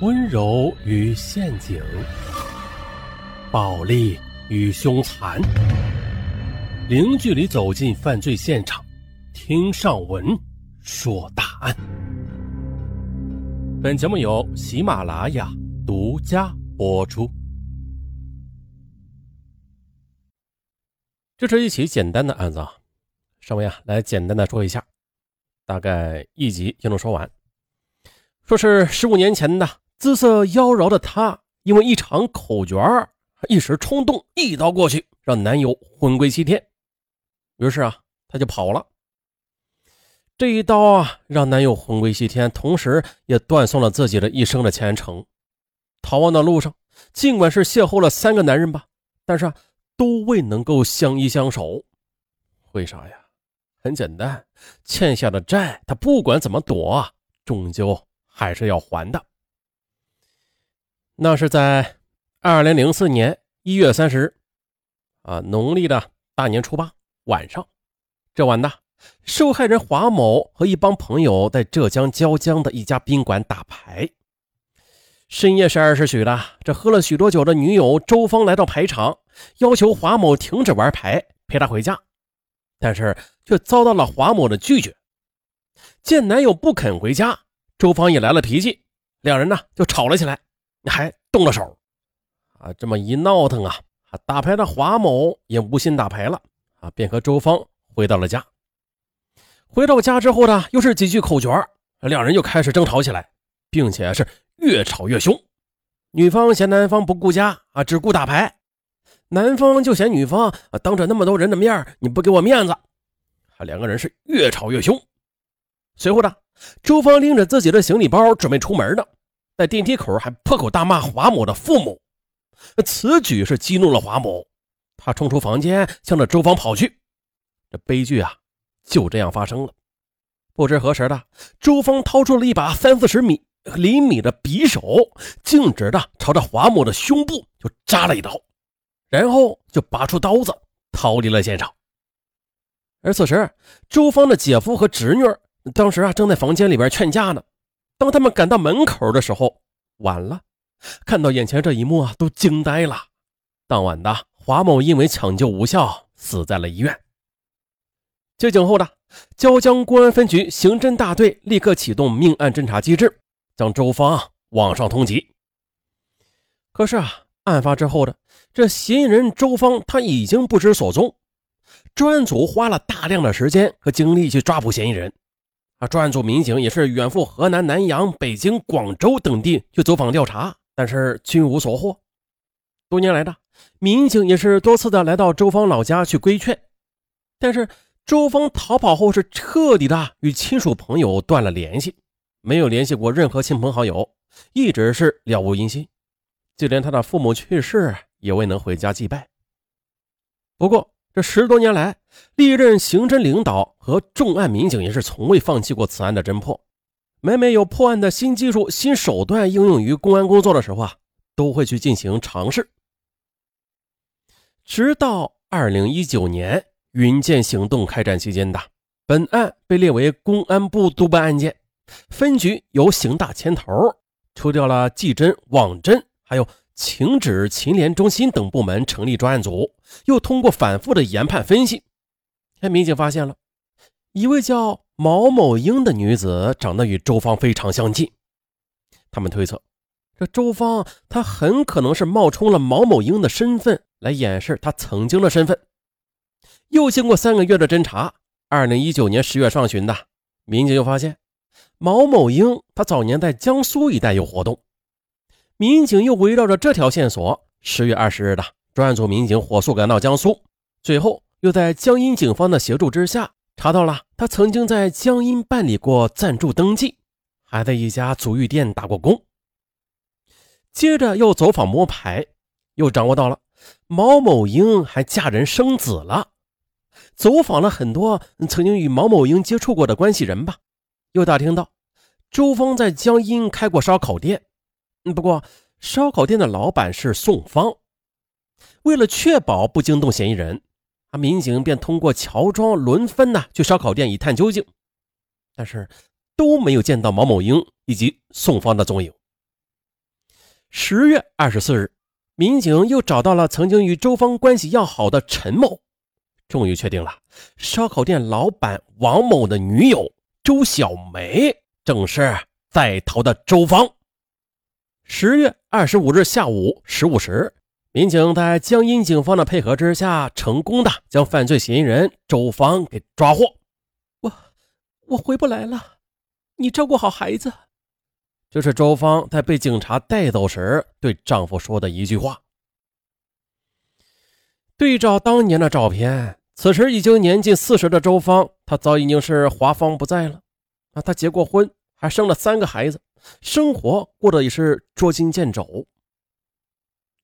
温柔与陷阱，暴力与凶残，零距离走进犯罪现场，听上文说大案。本节目由喜马拉雅独家播出。这是一起简单的案子啊，上文啊来简单的说一下，大概一集就能说完。说是十五年前的。姿色妖娆的她，因为一场口角一时冲动，一刀过去，让男友魂归西天。于是啊，她就跑了。这一刀啊，让男友魂归西天，同时也断送了自己的一生的前程。逃亡的路上，尽管是邂逅了三个男人吧，但是啊，都未能够相依相守。为啥呀？很简单，欠下的债，他不管怎么躲，终究还是要还的。那是在二零零四年一月三十日，啊，农历的大年初八晚上，这晚呢受害人华某和一帮朋友在浙江椒江的一家宾馆打牌。深夜十二时许的，这喝了许多酒的女友周芳来到牌场，要求华某停止玩牌，陪她回家，但是却遭到了华某的拒绝。见男友不肯回家，周芳也来了脾气，两人呢就吵了起来。还动了手，啊，这么一闹腾啊，打牌的华某也无心打牌了，啊，便和周芳回到了家。回到家之后呢，又是几句口角，两人又开始争吵起来，并且是越吵越凶。女方嫌男方不顾家啊，只顾打牌；男方就嫌女方啊，当着那么多人的面你不给我面子。啊，两个人是越吵越凶。随后呢，周芳拎着自己的行李包准备出门呢。在电梯口还破口大骂华某的父母，此举是激怒了华某，他冲出房间向着周芳跑去，这悲剧啊就这样发生了。不知何时的，周芳掏出了一把三四十米厘米的匕首，径直的朝着华某的胸部就扎了一刀，然后就拔出刀子逃离了现场。而此时，周芳的姐夫和侄女当时啊正在房间里边劝架呢。当他们赶到门口的时候，晚了。看到眼前这一幕啊，都惊呆了。当晚的华某因为抢救无效，死在了医院。接警后的椒江公安分局刑侦大队立刻启动命案侦查机制，将周芳网上通缉。可是啊，案发之后的这嫌疑人周芳他已经不知所踪。专案组花了大量的时间和精力去抓捕嫌疑人。啊专案组民警也是远赴河南南阳、北京、广州等地去走访调查，但是均无所获。多年来的民警也是多次的来到周芳老家去规劝，但是周芳逃跑后是彻底的与亲属朋友断了联系，没有联系过任何亲朋好友，一直是了无音信，就连他的父母去世也未能回家祭拜。不过。这十多年来，历任刑侦领导和重案民警也是从未放弃过此案的侦破。每每有破案的新技术、新手段应用于公安工作的时候啊，都会去进行尝试。直到二零一九年“云剑行动”开展期间的，本案被列为公安部督办案件，分局由邢大牵头，抽调了技侦、网侦，还有。请指秦联中心等部门成立专案组，又通过反复的研判分析，哎民警发现了一位叫毛某英的女子，长得与周芳非常相近。他们推测，这周芳她很可能是冒充了毛某英的身份来掩饰她曾经的身份。又经过三个月的侦查，二零一九年十月上旬的，民警又发现毛某英她早年在江苏一带有活动。民警又围绕着这条线索，十月二十日的专案组民警火速赶到江苏，最后又在江阴警方的协助之下，查到了他曾经在江阴办理过暂住登记，还在一家足浴店打过工。接着又走访摸排，又掌握到了毛某英还嫁人生子了。走访了很多曾经与毛某英接触过的关系人吧，又打听到周峰在江阴开过烧烤店。不过，烧烤店的老板是宋芳。为了确保不惊动嫌疑人，啊，民警便通过乔装轮番的去烧烤店一探究竟，但是都没有见到毛某英以及宋芳的踪影。十月二十四日，民警又找到了曾经与周芳关系要好的陈某，终于确定了烧烤店老板王某的女友周小梅正是在逃的周芳。十月二十五日下午十五时，民警在江阴警方的配合之下，成功的将犯罪嫌疑人周芳给抓获。我我回不来了，你照顾好孩子。这是周芳在被警察带走时对丈夫说的一句话。对照当年的照片，此时已经年近四十的周芳，她早已经是华芳不在了。啊，她结过婚，还生了三个孩子。生活过得也是捉襟见肘。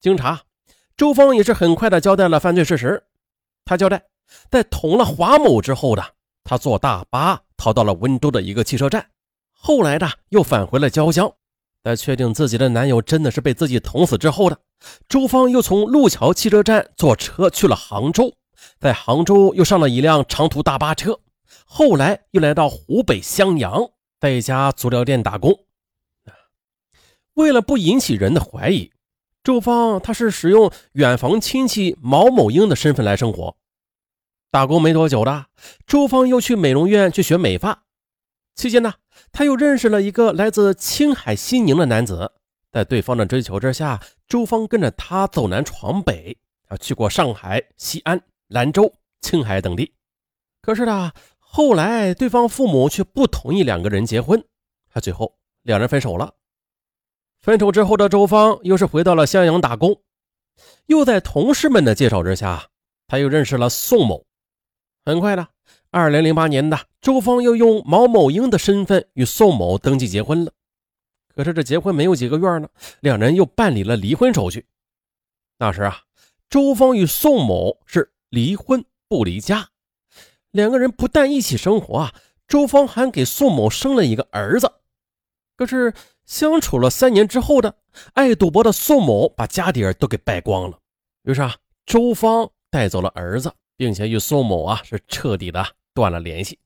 经查，周芳也是很快的交代了犯罪事实。他交代，在捅了华某之后的，他坐大巴逃到了温州的一个汽车站，后来的又返回了椒江。在确定自己的男友真的是被自己捅死之后的，周芳又从路桥汽车站坐车去了杭州，在杭州又上了一辆长途大巴车，后来又来到湖北襄阳，在一家足疗店打工。为了不引起人的怀疑，周芳她是使用远房亲戚毛某英的身份来生活。打工没多久的，周芳又去美容院去学美发。期间呢，他又认识了一个来自青海西宁的男子。在对方的追求之下，周芳跟着他走南闯北，啊，去过上海、西安、兰州、青海等地。可是呢，后来对方父母却不同意两个人结婚，他最后两人分手了。分手之后的周芳又是回到了襄阳打工，又在同事们的介绍之下，他又认识了宋某。很快的，二零零八年的周芳又用毛某英的身份与宋某登记结婚了。可是这结婚没有几个月呢，两人又办理了离婚手续。那时啊，周芳与宋某是离婚不离家，两个人不但一起生活啊，周芳还给宋某生了一个儿子。可是。相处了三年之后的爱赌博的宋某把家底儿都给败光了，于是啊，周芳带走了儿子，并且与宋某啊是彻底的断了联系。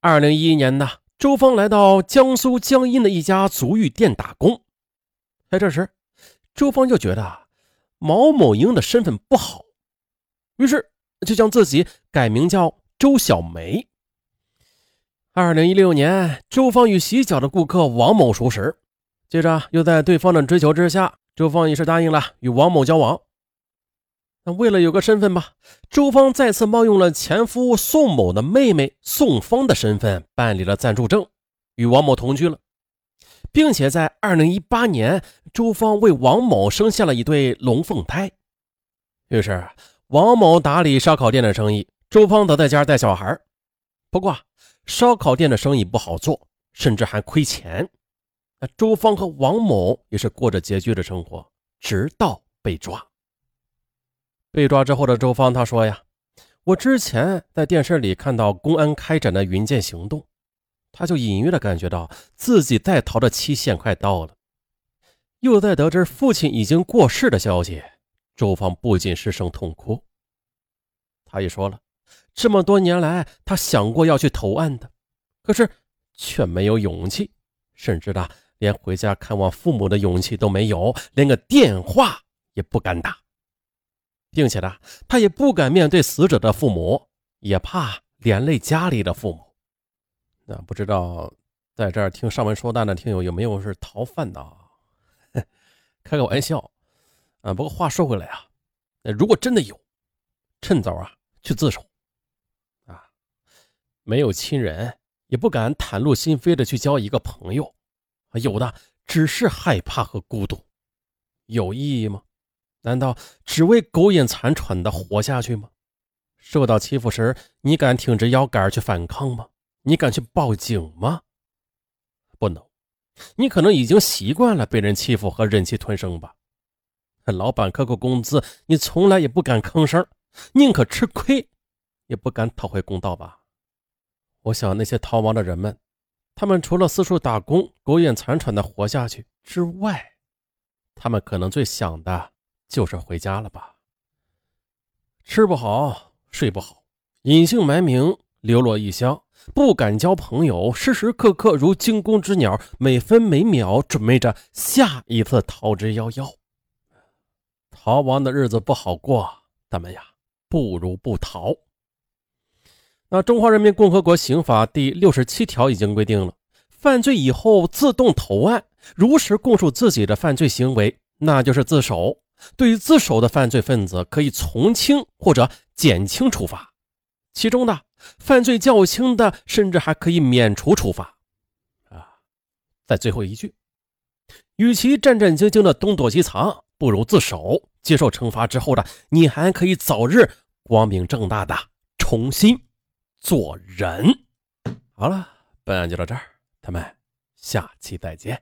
二零一一年呢，周芳来到江苏江阴的一家足浴店打工，在这时，周芳就觉得毛某英的身份不好，于是就将自己改名叫周小梅。二零一六年，周芳与洗脚的顾客王某熟识，接着又在对方的追求之下，周芳也是答应了与王某交往。那为了有个身份吧，周芳再次冒用了前夫宋某的妹妹宋芳的身份办理了暂住证，与王某同居了，并且在二零一八年，周芳为王某生下了一对龙凤胎。于是，王某打理烧烤店的生意，周芳则在家带小孩。不过，烧烤店的生意不好做，甚至还亏钱。那周芳和王某也是过着拮据的生活，直到被抓。被抓之后的周芳，他说呀：“我之前在电视里看到公安开展的云剑行动，他就隐约的感觉到自己在逃的期限快到了。又在得知父亲已经过世的消息，周芳不仅失声痛哭。他也说了。”这么多年来，他想过要去投案的，可是却没有勇气，甚至呢，连回家看望父母的勇气都没有，连个电话也不敢打，并且呢，他也不敢面对死者的父母，也怕连累家里的父母。那不知道在这儿听上文说案的听友有没有是逃犯的？开个玩笑啊！不过话说回来啊，如果真的有，趁早啊去自首。没有亲人，也不敢袒露心扉的去交一个朋友，有的只是害怕和孤独，有意义吗？难道只为苟延残喘的活下去吗？受到欺负时，你敢挺直腰杆去反抗吗？你敢去报警吗？不能，你可能已经习惯了被人欺负和忍气吞声吧。老板克扣工资，你从来也不敢吭声，宁可吃亏，也不敢讨回公道吧。我想那些逃亡的人们，他们除了四处打工、苟延残喘的活下去之外，他们可能最想的就是回家了吧。吃不好，睡不好，隐姓埋名，流落异乡，不敢交朋友，时时刻刻如惊弓之鸟，每分每秒准备着下一次逃之夭夭。逃亡的日子不好过，咱们呀，不如不逃。那《中华人民共和国刑法》第六十七条已经规定了，犯罪以后自动投案，如实供述自己的犯罪行为，那就是自首。对于自首的犯罪分子，可以从轻或者减轻处罚，其中的犯罪较轻的，甚至还可以免除处罚。啊，在最后一句，与其战战兢兢的东躲西藏，不如自首。接受惩罚之后的你，还可以早日光明正大的重新。做人，好了，本案就到这儿，咱们下期再见。